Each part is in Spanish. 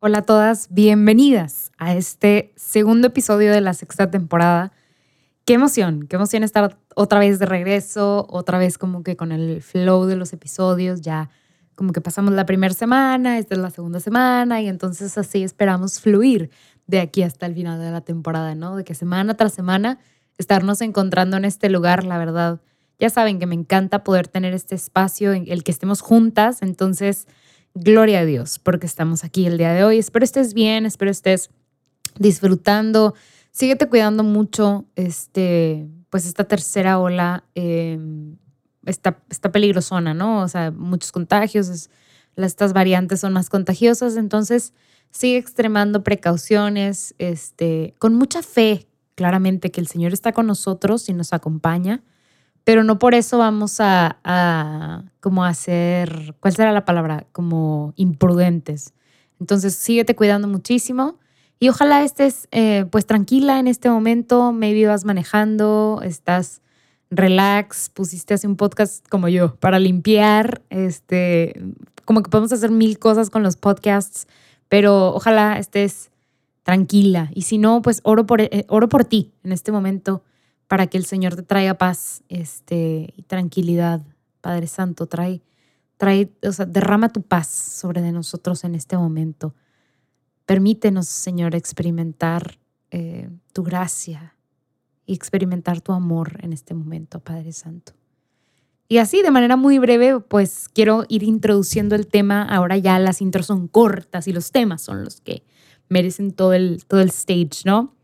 Hola a todas, bienvenidas a este segundo episodio de la sexta temporada. Qué emoción, qué emoción estar otra vez de regreso, otra vez como que con el flow de los episodios, ya como que pasamos la primera semana, esta es la segunda semana y entonces así esperamos fluir de aquí hasta el final de la temporada, ¿no? De que semana tras semana estarnos encontrando en este lugar, la verdad. Ya saben que me encanta poder tener este espacio en el que estemos juntas, entonces Gloria a Dios porque estamos aquí el día de hoy. Espero estés bien, espero estés disfrutando. Síguete cuidando mucho. Este, pues esta tercera ola em, está, está peligrosona, ¿no? O sea, muchos contagios, estas variantes son más contagiosas, entonces sigue extremando precauciones, este, con mucha fe, claramente, que el Señor está con nosotros y nos acompaña pero no por eso vamos a, a como hacer, ¿cuál será la palabra? Como imprudentes. Entonces, síguete cuidando muchísimo y ojalá estés eh, pues tranquila en este momento, maybe vas manejando, estás relax, pusiste así un podcast como yo para limpiar, este, como que podemos hacer mil cosas con los podcasts, pero ojalá estés tranquila y si no, pues oro por, eh, oro por ti en este momento para que el Señor te traiga paz este, y tranquilidad. Padre Santo, trae, trae, o sea, derrama tu paz sobre nosotros en este momento. Permítenos, Señor, experimentar eh, tu gracia y experimentar tu amor en este momento, Padre Santo. Y así, de manera muy breve, pues quiero ir introduciendo el tema. Ahora ya las intros son cortas y los temas son los que merecen todo el, todo el stage, ¿no?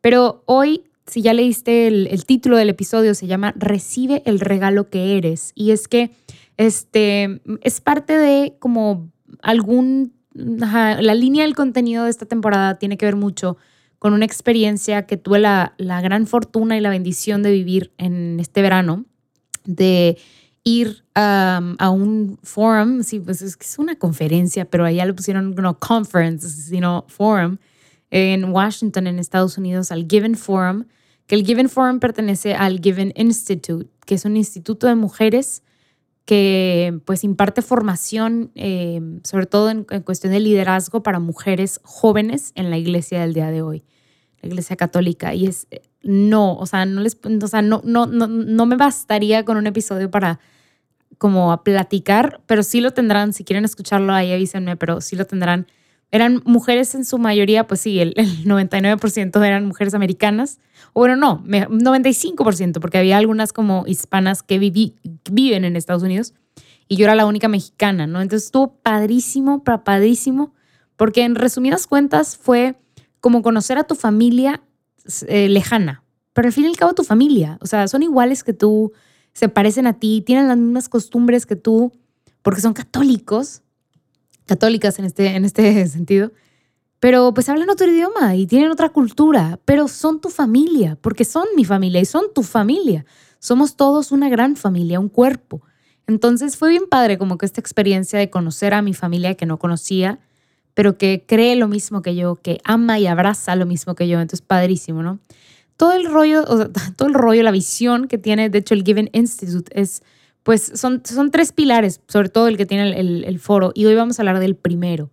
Pero hoy si ya leíste el, título del episodio, se llama Recibe el regalo que eres. Y es que este, es parte de como algún, la línea del contenido de esta temporada tiene que ver mucho con una experiencia que tuve la, la gran fortuna y la bendición de vivir en este verano, de ir a un forum, sí, pues es que es una conferencia, pero allá le pusieron no conference, sino forum, en Washington, en Estados Unidos, al Given Forum, que el Given Forum pertenece al Given Institute, que es un instituto de mujeres que pues imparte formación, eh, sobre todo en, cuestión de liderazgo para mujeres jóvenes en la iglesia del día de hoy, la iglesia católica. Y es, no, o sea, no, les, o sea, no, no, no, no me bastaría con un episodio para como a platicar, pero sí lo tendrán, si quieren escucharlo ahí avísenme, pero sí lo tendrán eran mujeres en su mayoría, pues sí, el, 99% eran mujeres americanas. O bueno, no, 95%, porque había algunas como hispanas que, viven en Estados Unidos y yo era la única mexicana, ¿no? Entonces estuvo padrísimo, padrísimo, porque en resumidas cuentas fue como conocer a tu familia eh, lejana, pero al fin y al cabo tu familia, o sea, son iguales que tú, se parecen a ti, tienen las mismas costumbres que tú, porque son católicos, católicas en este, en este sentido, pero pues hablan otro idioma y tienen otra cultura, pero son tu familia, porque son mi familia y son tu familia. Somos todos una gran familia, un cuerpo. Entonces fue bien padre como que esta experiencia de conocer a mi familia que no conocía, pero que cree lo mismo que yo, que ama y abraza lo mismo que yo. Entonces padrísimo, ¿no? Todo el rollo, todo el rollo, la visión que tiene, de hecho, el Given Institute es pues son, son tres pilares, sobre todo el que tiene el, foro, y hoy vamos a hablar del primero,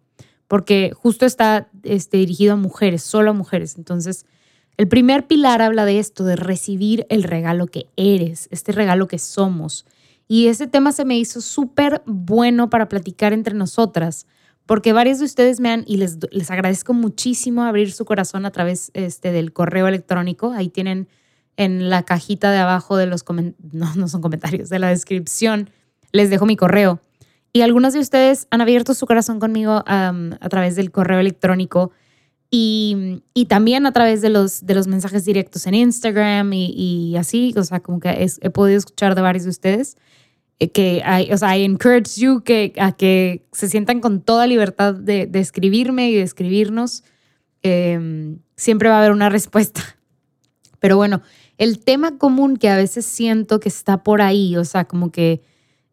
porque justo está este, dirigido a mujeres, solo a mujeres. Entonces, el primer pilar habla de esto, de recibir el regalo que eres, este regalo que somos. Y ese tema se me hizo súper bueno para platicar entre nosotras, porque varios de ustedes me han, y les, les agradezco muchísimo abrir su corazón a través este, del correo electrónico, ahí tienen en la cajita de abajo de los no, no son comentarios, de la descripción, les dejo mi correo. Y algunos de ustedes han abierto su corazón conmigo a través del correo electrónico y, y, también a través de los, de los mensajes directos en Instagram y, y así, o sea, como que he podido escuchar de varios de ustedes. eh, que I, o sea, I encourage you que, a que se sientan con toda libertad de, escribirme y de escribirnos. Em, siempre va a haber una respuesta. Pero bueno, el tema común que a veces siento que está por ahí, o sea, como que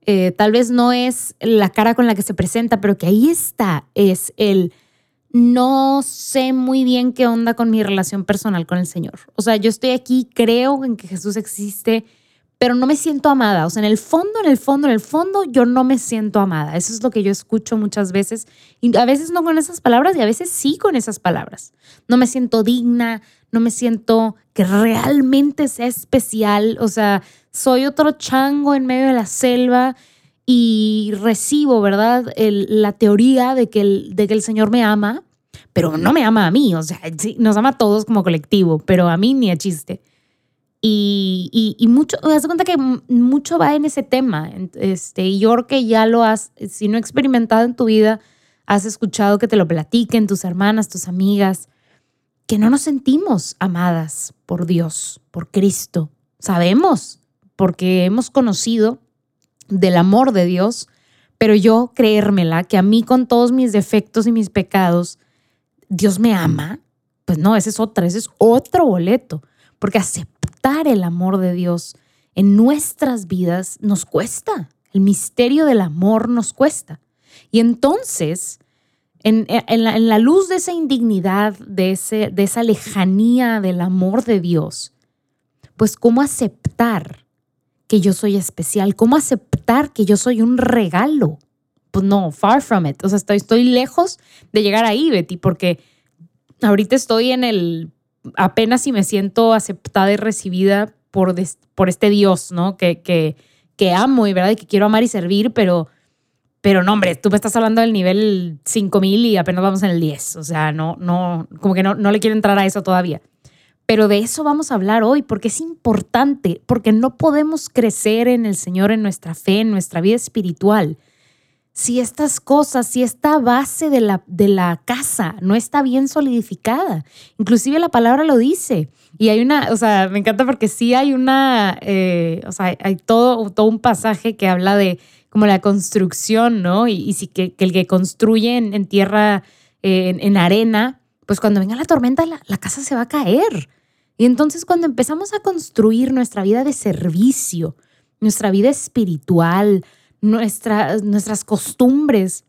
eh, tal vez no es la cara con la que se presenta, pero que ahí está, es el no sé muy bien qué onda con mi relación personal con el Señor. O sea, yo estoy aquí, creo en que Jesús existe, pero no me siento amada. O sea, en el fondo, en el fondo, en el fondo, yo no me siento amada. Eso es lo que yo escucho muchas veces. Y a veces no con esas palabras y a veces sí con esas palabras. No me siento digna, no me siento que realmente sea especial. O sea, soy otro chango en medio de la selva y recibo, ¿verdad? la teoría de que, el, de que el Señor me ama, pero no me ama a mí. O sea, nos ama a todos como colectivo, pero a mí ni a chiste. Y, y, mucho, me cuenta que mucho va en ese tema. Este, y yo que ya lo has, si no experimentado en tu vida, has escuchado que te lo platiquen tus hermanas, tus amigas, que no nos sentimos amadas por Dios, por Cristo. Sabemos, porque hemos conocido del amor de Dios, pero yo creérmela, que a mí con todos mis defectos y mis pecados, Dios me ama, pues no, ese es otra, ese es otro boleto, porque aceptar el amor de Dios en nuestras vidas nos cuesta. El misterio del amor nos cuesta. Y entonces, en, la, luz de esa indignidad, de esa lejanía del amor de Dios, pues cómo aceptar que yo soy especial, cómo aceptar que yo soy un regalo. Pues no, far from it. O sea, estoy, estoy lejos de llegar ahí, Betty, porque ahorita estoy en el apenas si me siento aceptada y recibida por, por este Dios, ¿no? Que, que, que amo y verdad y que quiero amar y servir, pero, pero no, hombre, tú me estás hablando del nivel 5000 y apenas vamos en el 10. O sea, no, no, como que no, no le quiero entrar a eso todavía. Pero de eso vamos a hablar hoy, porque es importante, porque no podemos crecer en el Señor, en nuestra fe, en nuestra vida espiritual, si estas cosas, si esta base de la, de la casa no está bien solidificada. Inclusive la palabra lo dice. Y hay una, o sea, me encanta porque sí hay una, eh, o sea, hay todo, todo un pasaje que habla de como la construcción, ¿no? Y, sí que, el que construye en, tierra, eh, en, arena, pues cuando venga la tormenta la casa se va a caer. Y entonces cuando empezamos a construir nuestra vida de servicio, nuestra vida espiritual, nuestras costumbres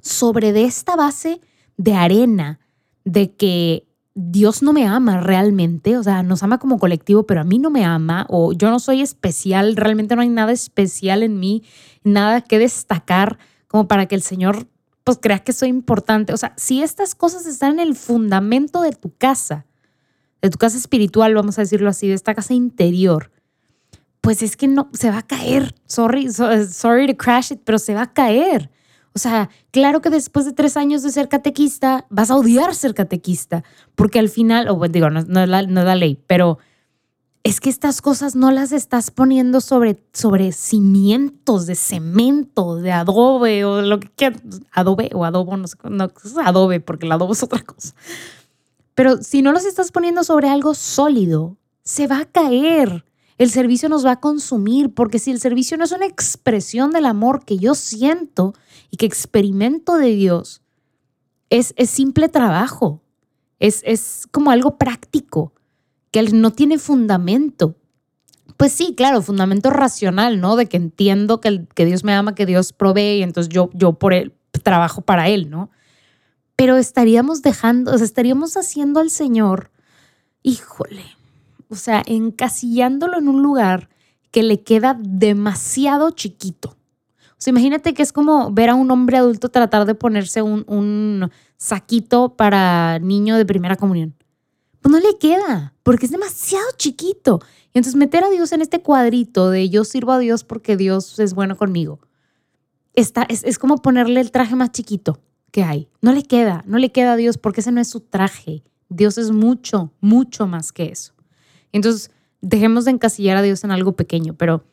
sobre de esta base de arena, de que Dios no me ama realmente, o sea, nos ama como colectivo, pero a mí no me ama, o yo no soy especial, realmente no hay nada especial en mí, nada que destacar como para que el Señor pues crea que soy importante. O sea, si estas cosas están en el fundamento de tu casa, de tu casa espiritual, vamos a decirlo así, de esta casa interior, pues es que no, se va a caer. Sorry, sorry to crash it, pero se va a caer. O sea, claro que después de tres años de ser catequista, vas a odiar ser catequista, porque al final, o bueno, digo, no, no, la, ley, pero es que estas cosas no las estás poniendo sobre, sobre cimientos de cemento, de adobe o lo que quieras. Adobe o adobo, no sé, no, es adobe, porque el adobo es otra cosa. Pero si no los estás poniendo sobre algo sólido, se va a caer el servicio nos va a consumir, porque si el servicio no es una expresión del amor que yo siento y que experimento de Dios, es, es simple trabajo, es, es como algo práctico, que no tiene fundamento. Pues sí, claro, fundamento racional, ¿no? De que entiendo que, que Dios me ama, que Dios provee y entonces yo, yo por él trabajo para Él, ¿no? Pero estaríamos dejando, o sea, estaríamos haciendo al Señor, híjole, o sea, encasillándolo en un lugar que le queda demasiado chiquito. O sea, imagínate que es como ver a un hombre adulto tratar de ponerse un, saquito para niño de primera comunión. Pues no le queda, porque es demasiado chiquito. Y entonces meter a Dios en este cuadrito de yo sirvo a Dios porque Dios es bueno conmigo. Está, es, es como ponerle el traje más chiquito que hay. No le queda, no le queda a Dios porque ese no es su traje. Dios es mucho, mucho más que eso. Entonces, dejemos de encasillar a Dios en algo pequeño, pero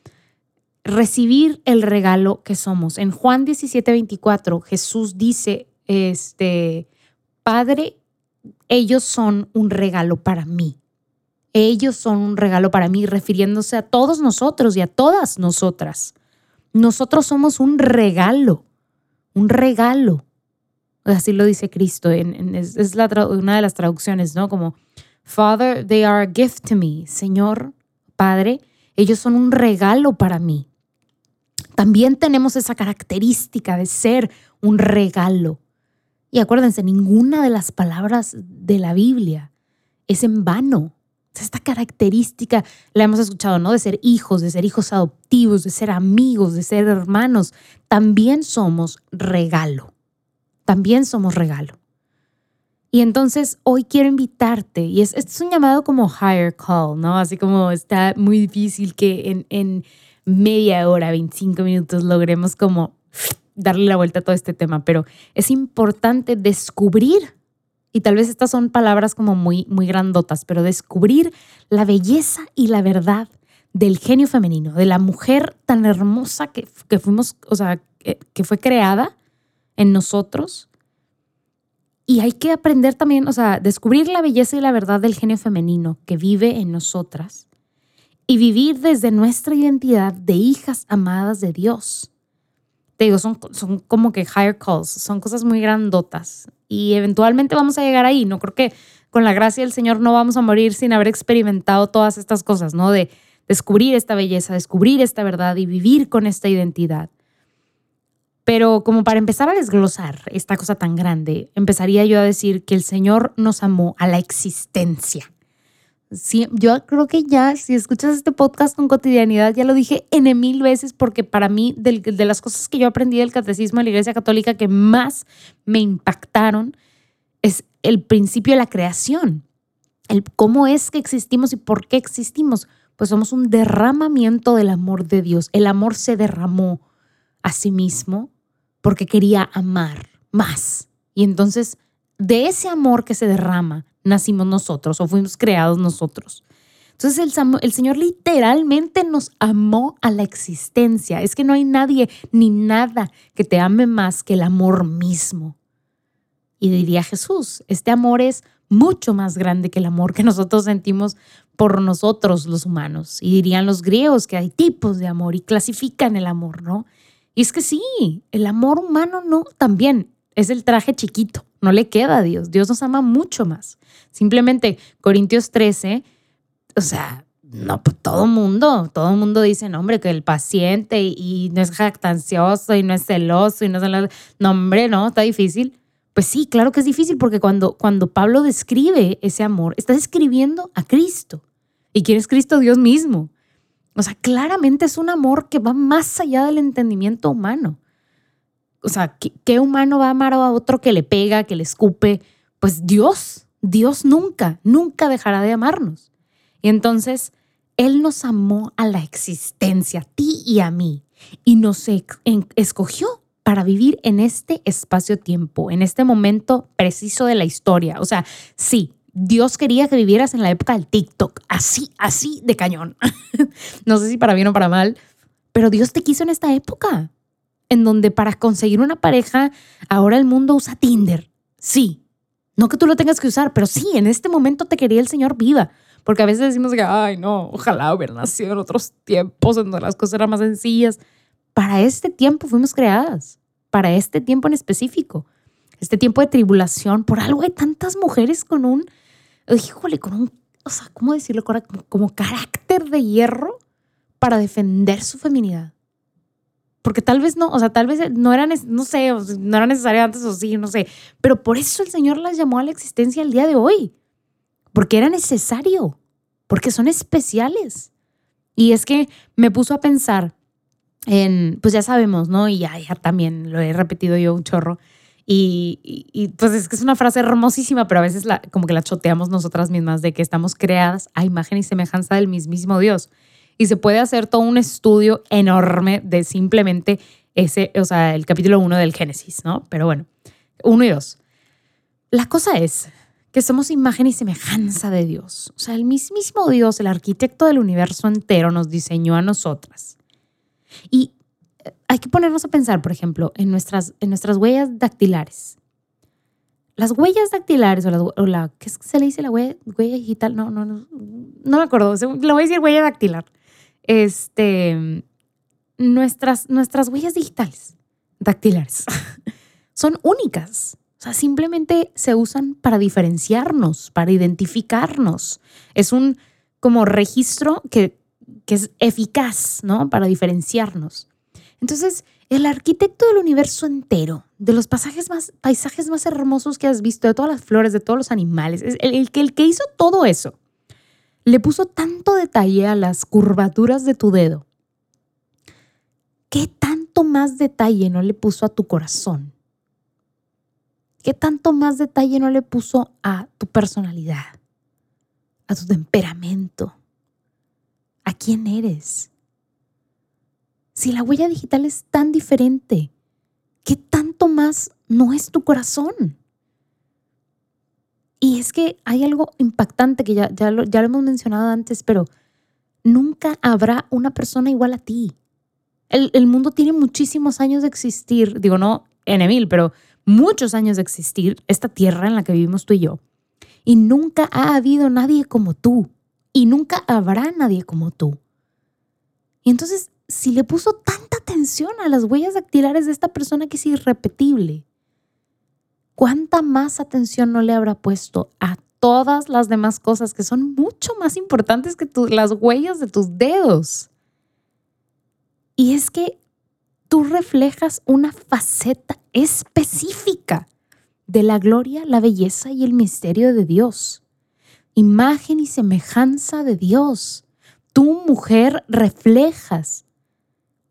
recibir el regalo que somos. En Juan 17, 24, Jesús dice, este, Padre, ellos son un regalo para mí. Ellos son un regalo para mí, refiriéndose a todos nosotros y a todas nosotras. nosotros somos un regalo, un regalo. Así lo dice Cristo, en, es, una de las traducciones, ¿no? Como, Father, they are a gift to me. Señor, Padre, ellos son un regalo para mí. También tenemos esa característica de ser un regalo. Y acuérdense, ninguna de las palabras de la Biblia es en vano. Esta característica la hemos escuchado, ¿no? De ser hijos, de ser hijos adoptivos, de ser amigos, de ser hermanos. También somos regalo. También somos regalo. Y entonces hoy quiero invitarte, y es, es un llamado como higher call, ¿no? Así como está muy difícil que en, en media hora, 25 minutos logremos como darle la vuelta a todo este tema, pero es importante descubrir y tal vez estas son palabras como muy, muy grandotas, pero descubrir la belleza y la verdad del genio femenino, de la mujer tan hermosa que, que fuimos, o sea, que, que, fue creada en nosotros. Y hay que aprender también, o sea, descubrir la belleza y la verdad del genio femenino que vive en nosotras y vivir desde nuestra identidad de hijas amadas de Dios te digo, son, son como que higher calls, son cosas muy grandotas y eventualmente vamos a llegar ahí. No creo que con la gracia del Señor no vamos a morir sin haber experimentado todas estas cosas, ¿no? De descubrir esta belleza, descubrir esta verdad y vivir con esta identidad. Pero como para empezar a desglosar esta cosa tan grande, empezaría yo a decir que el Señor nos amó a la existencia sí, yo creo que ya, si escuchas este podcast con cotidianidad, ya lo dije N mil veces, porque para mí, de, de las cosas que yo aprendí del catecismo de la Iglesia Católica que más me impactaron, es el principio de la creación. El cómo es que existimos y por qué existimos. Pues somos un derramamiento del amor de Dios. El amor se derramó a sí mismo porque quería amar más. Y entonces, de ese amor que se derrama, nacimos nosotros o fuimos creados nosotros. Entonces el, el, Señor literalmente nos amó a la existencia. Es que no hay nadie ni nada que te ame más que el amor mismo. Y diría Jesús, este amor es mucho más grande que el amor que nosotros sentimos por nosotros los humanos. Y dirían los griegos que hay tipos de amor y clasifican el amor, ¿no? Y es que sí, el amor humano no, también es el traje chiquito, no le queda a Dios. Dios nos ama mucho más. Simplemente Corintios 13, o sea, no, pues, todo mundo, todo mundo dice, no, hombre, que el paciente y, no es jactancioso y no es celoso y no es... No, hombre, no, está difícil. Pues sí, claro que es difícil porque cuando, cuando Pablo describe ese amor, está describiendo a Cristo. ¿Y quién es Cristo? Dios mismo. O sea, claramente es un amor que va más allá del entendimiento humano. O sea, ¿qué, humano va a amar a otro que le pega, que le escupe? Pues Dios, Dios nunca, nunca dejará de amarnos. Y entonces, Él nos amó a la existencia, a ti y a mí, y nos escogió para vivir en este espacio-tiempo, en este momento preciso de la historia. O sea, sí, Dios quería que vivieras en la época del TikTok, así, así de cañón. no sé si para bien o para mal, pero Dios te quiso en esta época en donde para conseguir una pareja ahora el mundo usa Tinder. Sí, no que tú lo tengas que usar, pero sí, en este momento te quería el Señor viva. Porque a veces decimos que, ay, no, ojalá hubiera nacido en otros tiempos en donde las cosas eran más sencillas. Para este tiempo fuimos creadas, para este tiempo en específico. Este tiempo de tribulación, por algo hay tantas mujeres con un, híjole, con un, o sea, ¿cómo decirlo? Como, como carácter de hierro para defender su feminidad porque tal vez no, o sea, tal vez no eran, no sé, no era necesario antes o sí, no sé, pero por eso el Señor las llamó a la existencia el día de hoy, porque era necesario, porque son especiales. Y es que me puso a pensar en, pues ya sabemos, ¿no? Y ya, ya también lo he repetido yo un chorro. Y, pues es que es una frase hermosísima, pero a veces como que la choteamos nosotras mismas de que estamos creadas a imagen y semejanza del mismísimo Dios y se puede hacer todo un estudio enorme de simplemente ese, o sea, el capítulo 1 del Génesis, ¿no? Pero bueno, uno y dos. La cosa es que somos imagen y semejanza de Dios. O sea, el mismísimo Dios, el arquitecto del universo entero, nos diseñó a nosotras. Y hay que ponernos a pensar, por ejemplo, en nuestras, en nuestras huellas dactilares. Las huellas dactilares o la, o ¿qué se le dice la huella, huella digital? No, no, no, no me acuerdo. Le voy a decir huella dactilar este, nuestras, nuestras huellas digitales, dactilares, son únicas. O sea, simplemente se usan para diferenciarnos, para identificarnos. Es un como registro que, que es eficaz, ¿no? Para diferenciarnos. Entonces, el arquitecto del universo entero, de los pasajes más, paisajes más hermosos que has visto, de todas las flores, de todos los animales, el, el, el que hizo todo eso, le puso tanto detalle a las curvaturas de tu dedo. ¿Qué tanto más detalle no le puso a tu corazón? ¿Qué tanto más detalle no le puso a tu personalidad, a tu temperamento, a quién eres? Si la huella digital es tan diferente, ¿qué tanto más no es tu corazón? Y es que hay algo impactante que ya, ya, lo, ya lo hemos mencionado antes, pero nunca habrá una persona igual a ti. El, el, mundo tiene muchísimos años de existir, digo no en Emil, pero muchos años de existir, esta tierra en la que vivimos tú y yo. Y nunca ha habido nadie como tú. Y nunca habrá nadie como tú. Y entonces, si le puso tanta atención a las huellas dactilares de esta persona que es irrepetible, ¿cuánta más atención no le habrá puesto a todas las demás cosas que son mucho más importantes que las huellas de tus dedos? Y es que tú reflejas una faceta específica de la gloria, la belleza y el misterio de Dios. Imagen y semejanza de Dios. Tú, mujer, reflejas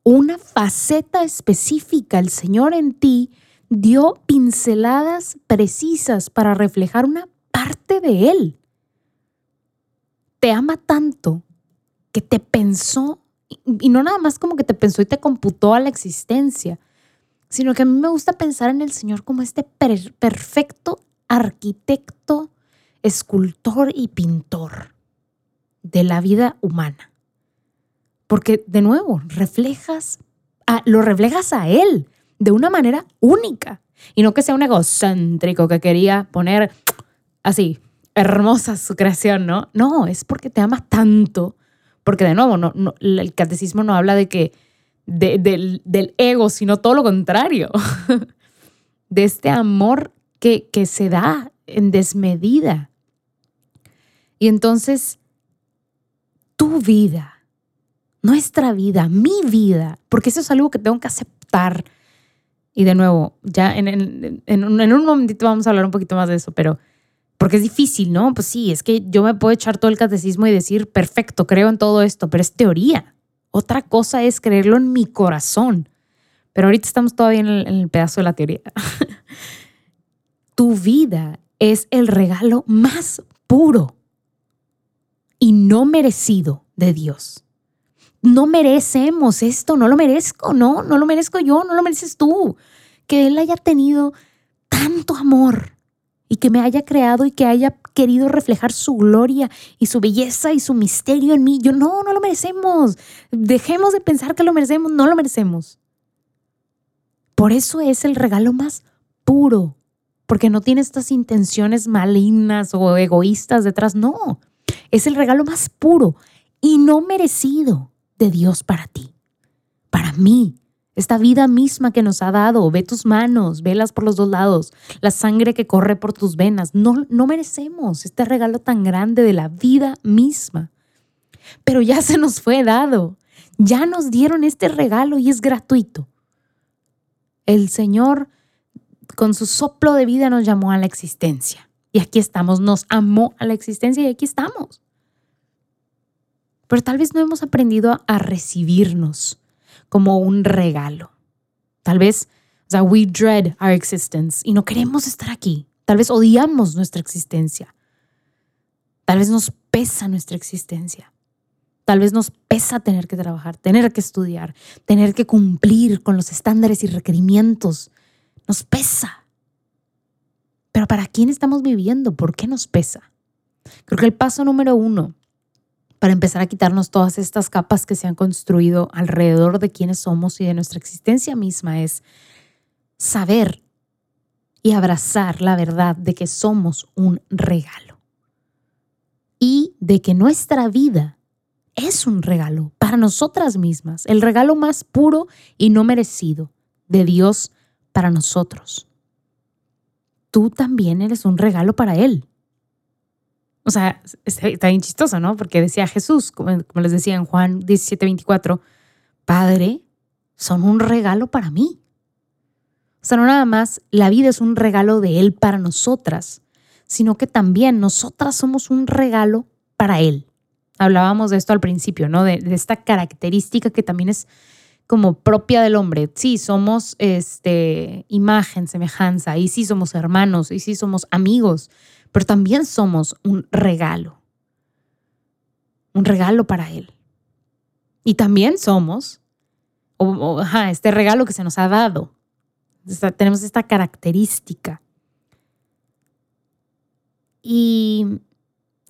una faceta específica. El Señor en ti dio pinceladas precisas para reflejar una parte de Él. Te ama tanto que te pensó, y no nada más como que te pensó y te computó a la existencia, sino que a mí me gusta pensar en el Señor como este per perfecto arquitecto, escultor y pintor de la vida humana. Porque de nuevo, reflejas, a, lo reflejas a Él de una manera única. Y no que sea un egocéntrico que quería poner así, hermosa su creación, ¿no? No, es porque te ama tanto. Porque de nuevo, no, el catecismo no habla de que del, ego, sino todo lo contrario. de este amor que se da en desmedida. Y entonces, tu vida, nuestra vida, mi vida, porque eso es algo que tengo que aceptar y de nuevo, ya en, un, en, un, momentito vamos a hablar un poquito más de eso, pero porque es difícil, ¿no? Pues sí, es que yo me puedo echar todo el catecismo y decir, perfecto, creo en todo esto, pero es teoría. Otra cosa es creerlo en mi corazón. Pero ahorita estamos todavía en el pedazo de la teoría. tu vida es el regalo más puro y no merecido de Dios no merecemos esto, no lo merezco, no, no lo merezco yo, no lo mereces tú. Que Él haya tenido tanto amor y que me haya creado y que haya querido reflejar su gloria y su belleza y su misterio en mí. Yo no, no lo merecemos. Dejemos de pensar que lo merecemos, no lo merecemos. Por eso es el regalo más puro, porque no tiene estas intenciones malignas o egoístas detrás, no. Es el regalo más puro y no merecido de Dios para ti, para mí. Esta vida misma que nos ha dado, ve tus manos, velas por los dos lados, la sangre que corre por tus venas. No, no merecemos este regalo tan grande de la vida misma. Pero ya se nos fue dado. Ya nos dieron este regalo y es gratuito. El Señor con su soplo de vida nos llamó a la existencia. Y aquí estamos, nos amó a la existencia y aquí estamos pero tal vez no hemos aprendido a recibirnos como un regalo. Tal vez, we dread our existence y no queremos estar aquí. Tal vez odiamos nuestra existencia. Tal vez nos pesa nuestra existencia. Tal vez nos pesa tener que trabajar, tener que estudiar, tener que cumplir con los estándares y requerimientos. Nos pesa. Pero ¿para quién estamos viviendo? ¿Por qué nos pesa? Creo que el paso número uno para empezar a quitarnos todas estas capas que se han construido alrededor de quiénes somos y de nuestra existencia misma es saber y abrazar la verdad de que somos un regalo y de que nuestra vida es un regalo para nosotras mismas, el regalo más puro y no merecido de Dios para nosotros. Tú también eres un regalo para Él. O sea, está bien chistoso, ¿no? Porque decía Jesús, como, les decía en Juan 17, 24, Padre, son un regalo para mí. O sea, no nada más la vida es un regalo de Él para nosotras, sino que también nosotras somos un regalo para Él. Hablábamos de esto al principio, ¿no? De, de esta característica que también es como propia del hombre. Sí, somos este, imagen, semejanza, y sí somos hermanos, y sí somos amigos, pero también somos un regalo. Un regalo para Él. Y también somos este regalo que se nos ha dado. tenemos esta característica. Y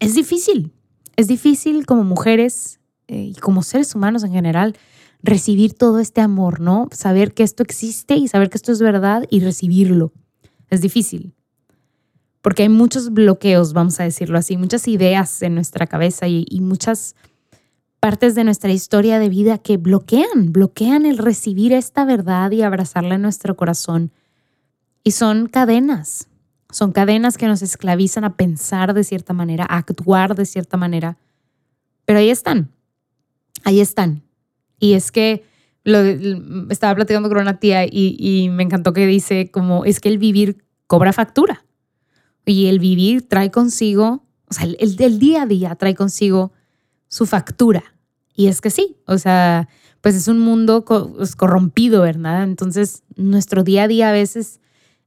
es difícil, es difícil como mujeres eh, y como seres humanos en general recibir todo este amor, ¿no? Saber que esto existe y saber que esto es verdad y recibirlo. Es difícil. Porque hay muchos bloqueos, vamos a decirlo así, muchas ideas en nuestra cabeza y, y muchas partes de nuestra historia de vida que bloquean, bloquean el recibir esta verdad y abrazarla en nuestro corazón. Y son cadenas, son cadenas que nos esclavizan a pensar de cierta manera, a actuar de cierta manera. Pero ahí están, ahí están. Y es que lo, estaba platicando con una tía y, me encantó que dice como es que el vivir cobra factura. Y el vivir trae consigo, o sea, el, día a día trae consigo su factura. Y es que sí, o sea, pues es un mundo pues, corrompido, ¿verdad? Entonces, nuestro día a día a veces,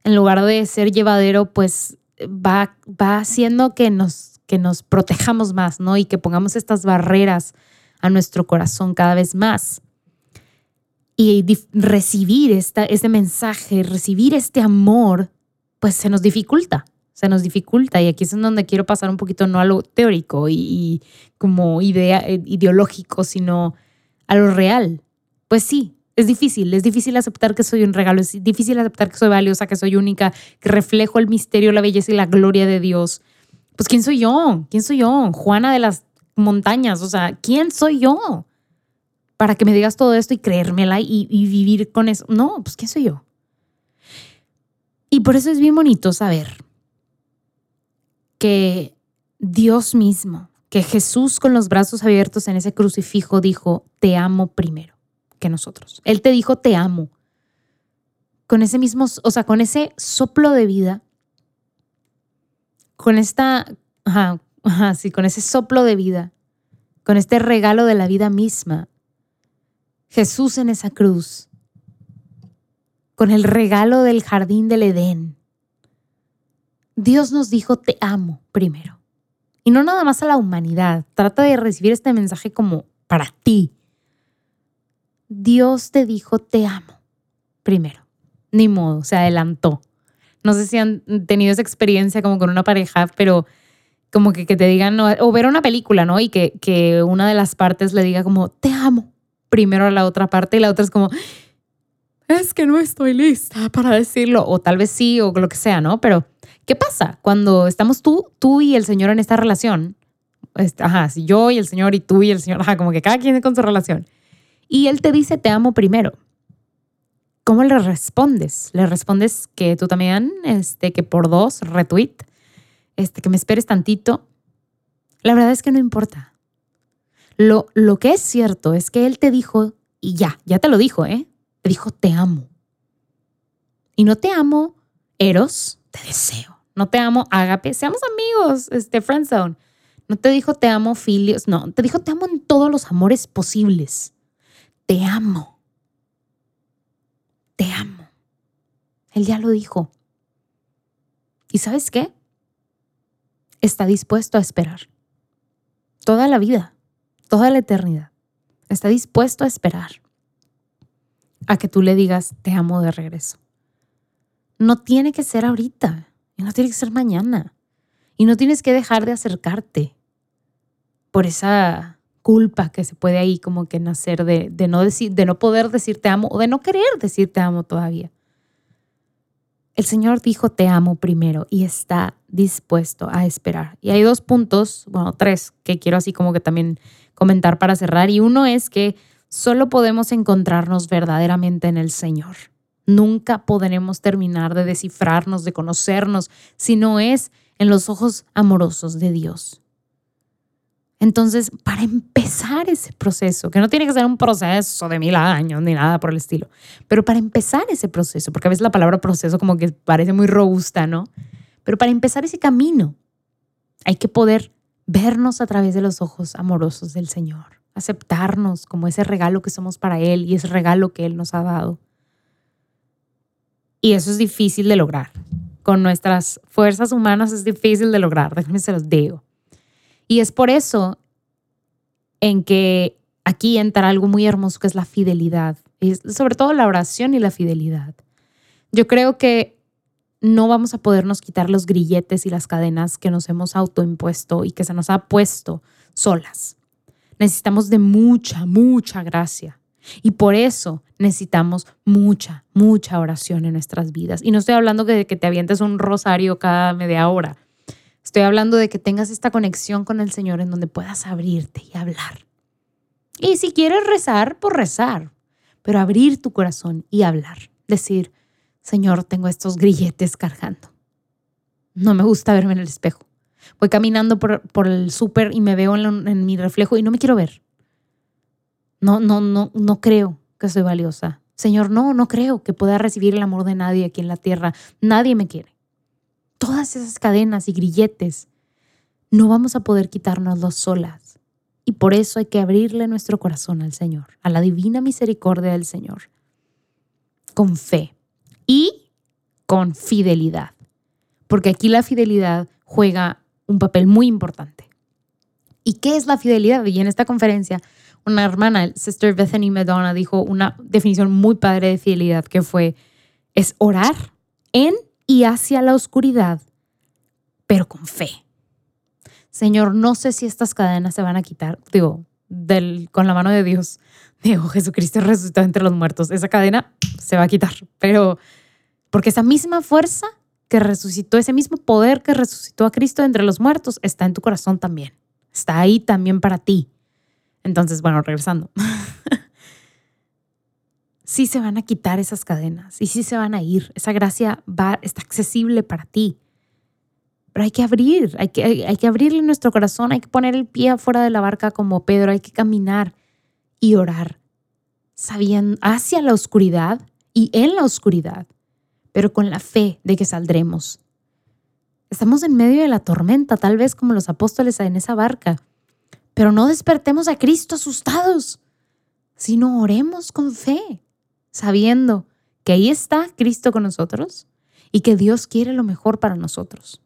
en lugar de ser llevadero, pues va, va haciendo que nos, que nos protejamos más, ¿no? Y que pongamos estas barreras a nuestro corazón cada vez más. Y recibir esta, este mensaje, recibir este amor, pues se nos dificulta, se nos dificulta. Y aquí es en donde quiero pasar un poquito no a lo teórico y, como idea eh, ideológico, sino a lo real. Pues sí, es difícil, es difícil aceptar que soy un regalo, es difícil aceptar que soy valiosa, que soy única, que reflejo el misterio, la belleza y la gloria de Dios. Pues ¿quién soy yo? ¿Quién soy yo? Juana de las montañas. O sea, ¿quién soy yo? Para que me digas todo esto y creérmela y, y vivir con eso. No, pues ¿quién soy yo? Y por eso es bien bonito saber que Dios mismo, que Jesús con los brazos abiertos en ese crucifijo dijo, te amo primero que nosotros. Él te dijo, te amo. Con ese mismo, o sea, con ese soplo de vida, con esta, ajá, Ajá, sí, con ese soplo de vida, con este regalo de la vida misma. Jesús en esa cruz, con el regalo del jardín del Edén. Dios nos dijo, te amo primero. Y no nada más a la humanidad. Trata de recibir este mensaje como para ti. Dios te dijo, te amo primero. Ni modo, se adelantó. No sé si han tenido esa experiencia como con una pareja, pero como que, que te digan, o ver una película, ¿no? Y que, que una de las partes le diga como, te amo, primero a la otra parte y la otra es como, es que no estoy lista para decirlo, o tal vez sí, o lo que sea, ¿no? Pero, ¿qué pasa cuando estamos tú, tú y el Señor en esta relación? Ajá, yo y el Señor y tú y el Señor, ajá, como que cada quien con su relación. Y Él te dice, te amo primero. ¿Cómo le respondes? ¿Le respondes que tú también, este, que por dos, retweet? este, que me esperes tantito. La verdad es que no importa. Lo, lo que es cierto es que él te dijo, y ya, ya te lo dijo, ¿eh? Te dijo, te amo. Y no te amo, Eros, te deseo. No te amo, Agape, seamos amigos, este, friendzone. No te dijo te amo, Filios, no, te dijo te amo en todos los amores posibles. Te amo. Te amo. Él ya lo dijo. ¿Y sabes qué? está dispuesto a esperar. Toda la vida, toda la eternidad. Está dispuesto a esperar a que tú le digas, te amo de regreso. No tiene que ser ahorita, y no tiene que ser mañana. Y no tienes que dejar de acercarte por esa culpa que se puede ahí como que nacer de, de, no, decir, de no poder decir te amo o de no querer decir te amo todavía. El Señor dijo te amo primero y está dispuesto a esperar. Y hay dos puntos, bueno, tres, que quiero así como que también comentar para cerrar. Y uno es que solo podemos encontrarnos verdaderamente en el Señor. Nunca podremos terminar de descifrarnos, de conocernos, si no es en los ojos amorosos de Dios. Entonces, para empezar ese proceso, que no tiene que ser un proceso de mil años ni nada por el estilo, pero para empezar ese proceso, porque a veces la palabra proceso como que parece muy robusta, ¿no? Pero para empezar ese camino, hay que poder vernos a través de los ojos amorosos del Señor, aceptarnos como ese regalo que somos para Él y ese regalo que Él nos ha dado. Y eso es difícil de lograr. Con nuestras fuerzas humanas es difícil de lograr, déjenme se los digo. Y es por eso en que aquí entra algo muy hermoso que es la fidelidad, y sobre todo la oración y la fidelidad. Yo creo que no vamos a podernos quitar los grilletes y las cadenas que nos hemos autoimpuesto y que se nos ha puesto solas. Necesitamos de mucha, mucha gracia. Y por eso necesitamos mucha, mucha oración en nuestras vidas. Y no estoy hablando de que te avientes un rosario cada media hora. Estoy hablando de que tengas esta conexión con el Señor en donde puedas abrirte y hablar. Y si quieres rezar, por rezar, pero abrir tu corazón y hablar. Decir, Señor, tengo estos grilletes cargando. No me gusta verme en el espejo. Voy caminando por, el súper y me veo en, en mi reflejo y no me quiero ver. No, no, no, no creo que soy valiosa. Señor, no, no creo que pueda recibir el amor de nadie aquí en la tierra. Nadie me quiere todas esas cadenas y grilletes, no vamos a poder quitárnoslos solas. Y por eso hay que abrirle nuestro corazón al Señor, a la divina misericordia del Señor, con fe y con fidelidad. Porque aquí la fidelidad juega un papel muy importante. ¿Y qué es la fidelidad? Y en esta conferencia, una hermana, Sister Bethany Madonna, dijo una definición muy padre de fidelidad que fue, es orar en y hacia la oscuridad, pero con fe. Señor, no sé si estas cadenas se van a quitar, digo, del, con la mano de Dios. Digo, Jesucristo resucitó entre los muertos. Esa cadena se va a quitar, pero porque esa misma fuerza que resucitó, ese mismo poder que resucitó a Cristo entre los muertos, está en tu corazón también. Está ahí también para ti. Entonces, bueno, regresando. sí se van a quitar esas cadenas y sí se van a ir. Esa gracia va, está accesible para ti. Pero hay que abrir, hay que, hay, que abrirle nuestro corazón, hay que poner el pie afuera de la barca como Pedro, hay que caminar y orar, sabiendo hacia la oscuridad y en la oscuridad, pero con la fe de que saldremos. Estamos en medio de la tormenta, tal vez como los apóstoles en esa barca, pero no despertemos a Cristo asustados, sino oremos con fe sabiendo que ahí está Cristo con nosotros y que Dios quiere lo mejor para nosotros.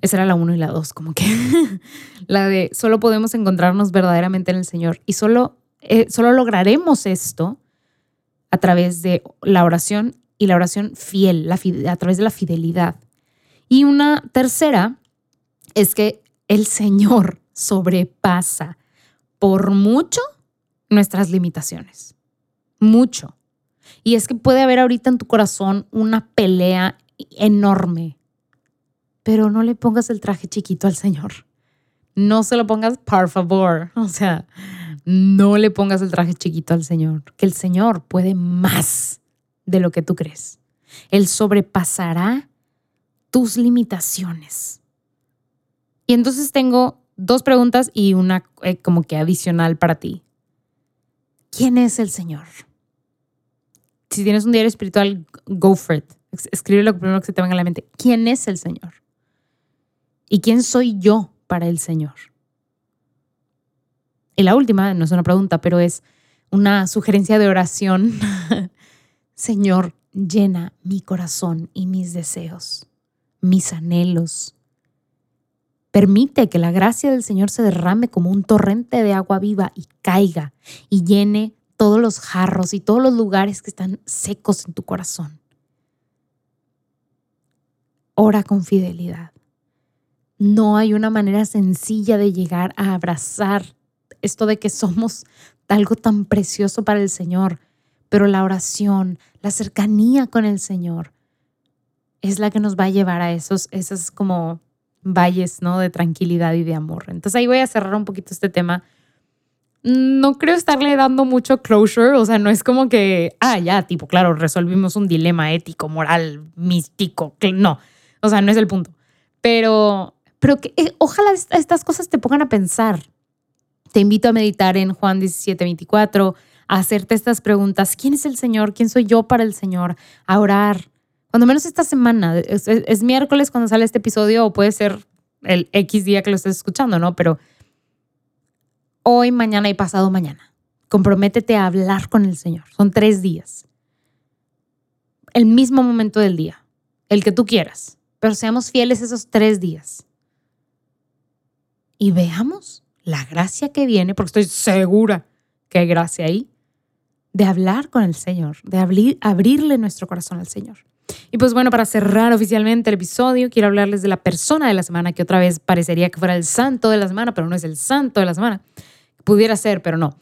Esa era la uno y la dos, como que la de solo podemos encontrarnos verdaderamente en el Señor y solo, eh, solo lograremos esto a través de la oración y la oración fiel, a través de la fidelidad. Y una tercera es que el Señor sobrepasa por mucho nuestras limitaciones mucho. Y es que puede haber ahorita en tu corazón una pelea enorme, pero no le pongas el traje chiquito al Señor. No se lo pongas, por favor. O sea, no le pongas el traje chiquito al Señor, que el Señor puede más de lo que tú crees. Él sobrepasará tus limitaciones. Y entonces tengo dos preguntas y una eh, como que adicional para ti. ¿Quién es el Señor? si tienes un diario espiritual, go for it. Escribe lo primero que se te venga a la mente. ¿Quién es el Señor? ¿Y quién soy yo para el Señor? Y la última, no es una pregunta, pero es una sugerencia de oración. Señor, llena mi corazón y mis deseos, mis anhelos. Permite que la gracia del Señor se derrame como un torrente de agua viva y caiga y llene todos los jarros y todos los lugares que están secos en tu corazón. Ora con fidelidad. No hay una manera sencilla de llegar a abrazar esto de que somos algo tan precioso para el Señor, pero la oración, la cercanía con el Señor, es la que nos va a llevar a esos, esos como valles, ¿no? De tranquilidad y de amor. Entonces ahí voy a cerrar un poquito este tema. No creo estarle dando mucho closure, o sea, no es como que, ah, ya, tipo, claro, resolvimos un dilema ético, moral, místico, que no, o sea, no es el punto. Pero, pero que, eh, ojalá estas cosas te pongan a pensar. Te invito a meditar en Juan 17, 24, hacerte estas preguntas. ¿Quién es el Señor? ¿Quién soy yo para el Señor? A orar, cuando menos esta semana, es, miércoles cuando sale este episodio o puede ser el X día que lo estés escuchando, ¿no? Pero hoy, mañana y pasado mañana, comprométete a hablar con el Señor. Son tres días. El mismo momento del día, el que tú quieras, pero seamos fieles esos tres días. Y veamos la gracia que viene, porque estoy segura que hay gracia ahí, de hablar con el Señor, de abrir, abrirle nuestro corazón al Señor. Y pues bueno, para cerrar oficialmente el episodio, quiero hablarles de la persona de la semana, que otra vez parecería que fuera el santo de la semana, pero no es el santo de la semana. Pudiera ser, pero no.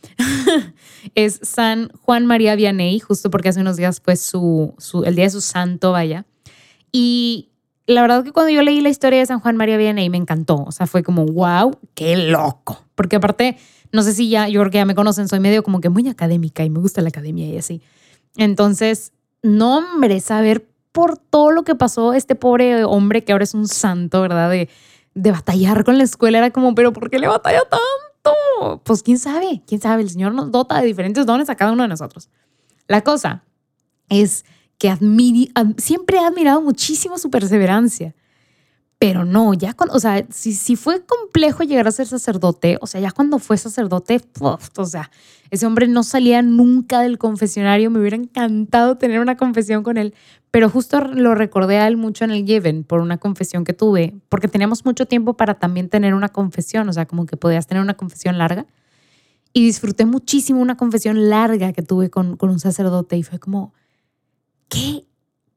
es San Juan María Vianney, justo porque hace unos días fue su, el día de su santo, vaya. Y la verdad que cuando yo leí la historia de San Juan María Vianney me encantó. O sea, fue como, wow, qué loco. Porque aparte, no sé si ya, yo creo que ya me conocen, soy medio como que muy académica y me gusta la academia y así. Entonces, no, hombre, saber por todo lo que pasó este pobre hombre que ahora es un santo, ¿verdad? De, de batallar con la escuela era como, pero ¿por qué le batalla tanto? Pues quién sabe, quién sabe, el Señor nos dota de diferentes dones a cada uno de nosotros. La cosa es que siempre he admirado muchísimo su perseverancia. Pero no, ya cuando, o sea, si, si fue complejo llegar a ser sacerdote, o sea, ya cuando fue sacerdote, o sea, ese hombre no salía nunca del confesionario, me hubiera encantado tener una confesión con él, pero justo lo recordé a él mucho en el Given por una confesión que tuve, porque teníamos mucho tiempo para también tener una confesión, o sea, como que podías tener una confesión larga. Y disfruté muchísimo una confesión larga que tuve con, con un sacerdote y fue como, qué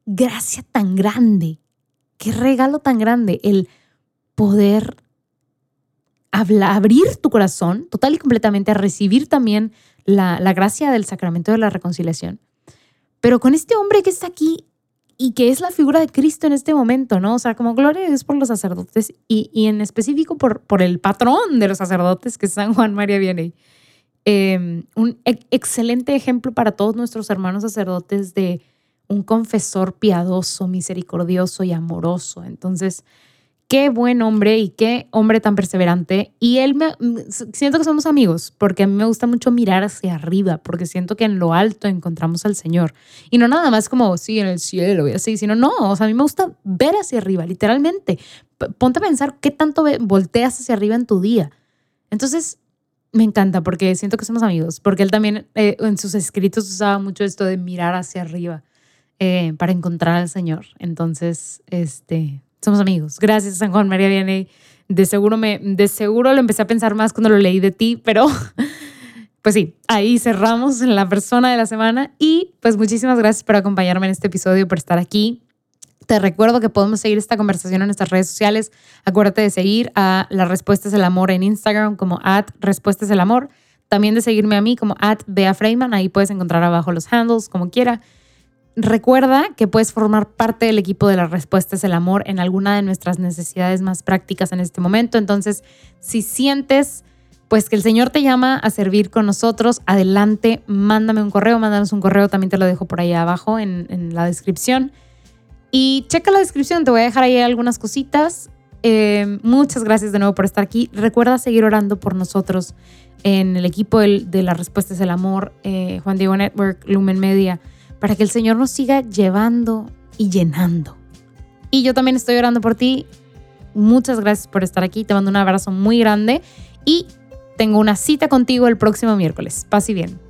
gracia tan grande qué regalo tan grande el poder abrir tu corazón total y completamente a recibir también la, la gracia del sacramento de la reconciliación. Pero con este hombre que está aquí y que es la figura de Cristo en este momento, ¿no? O sea, como gloria a Dios por los sacerdotes y, y en específico por, por el patrón de los sacerdotes, que es San Juan María Vianney. Em, un excelente ejemplo para todos nuestros hermanos sacerdotes de un confesor piadoso, misericordioso y amoroso. Entonces, qué buen hombre y qué hombre tan perseverante. Y él me siento que somos amigos, porque a mí me gusta mucho mirar hacia arriba, porque siento que en lo alto encontramos al Señor. Y no nada más como, sí, en el cielo y así, sino no, o sea, a mí me gusta ver hacia arriba, literalmente. Ponte a pensar qué tanto volteas hacia arriba en tu día. Entonces, me encanta porque siento que somos amigos, porque él también eh, en sus escritos usaba mucho esto de mirar hacia arriba. Eh, para encontrar al Señor. Entonces, este, somos amigos. Gracias, San Juan María Vianney. De seguro, me, de seguro lo empecé a pensar más cuando lo leí de ti, pero pues sí, ahí cerramos la persona de la semana y pues muchísimas gracias por acompañarme en este episodio, por estar aquí. Te recuerdo que podemos seguir esta conversación en nuestras redes sociales. Acuérdate de seguir a Las Respuestas del Amor en Instagram como at Respuestas del Amor. También de seguirme a mí como at Bea Freeman. Ahí puedes encontrar abajo los handles como quiera. Recuerda que puedes formar parte del equipo de las respuestas del amor en alguna de nuestras necesidades más prácticas en este momento. Entonces, si sientes pues que el Señor te llama a servir con nosotros, adelante, mándame un correo, mándanos un correo, también te lo dejo por ahí abajo en, la descripción. Y checa la descripción, te voy a dejar ahí algunas cositas. Eh, muchas gracias de nuevo por estar aquí. Recuerda seguir orando por nosotros en el equipo de, las respuestas del amor, eh, Juan Diego Network, Lumen Media para que el Señor nos siga llevando y llenando. Y yo también estoy orando por ti. Muchas gracias por estar aquí. Te mando un abrazo muy grande y tengo una cita contigo el próximo miércoles. Paz y bien.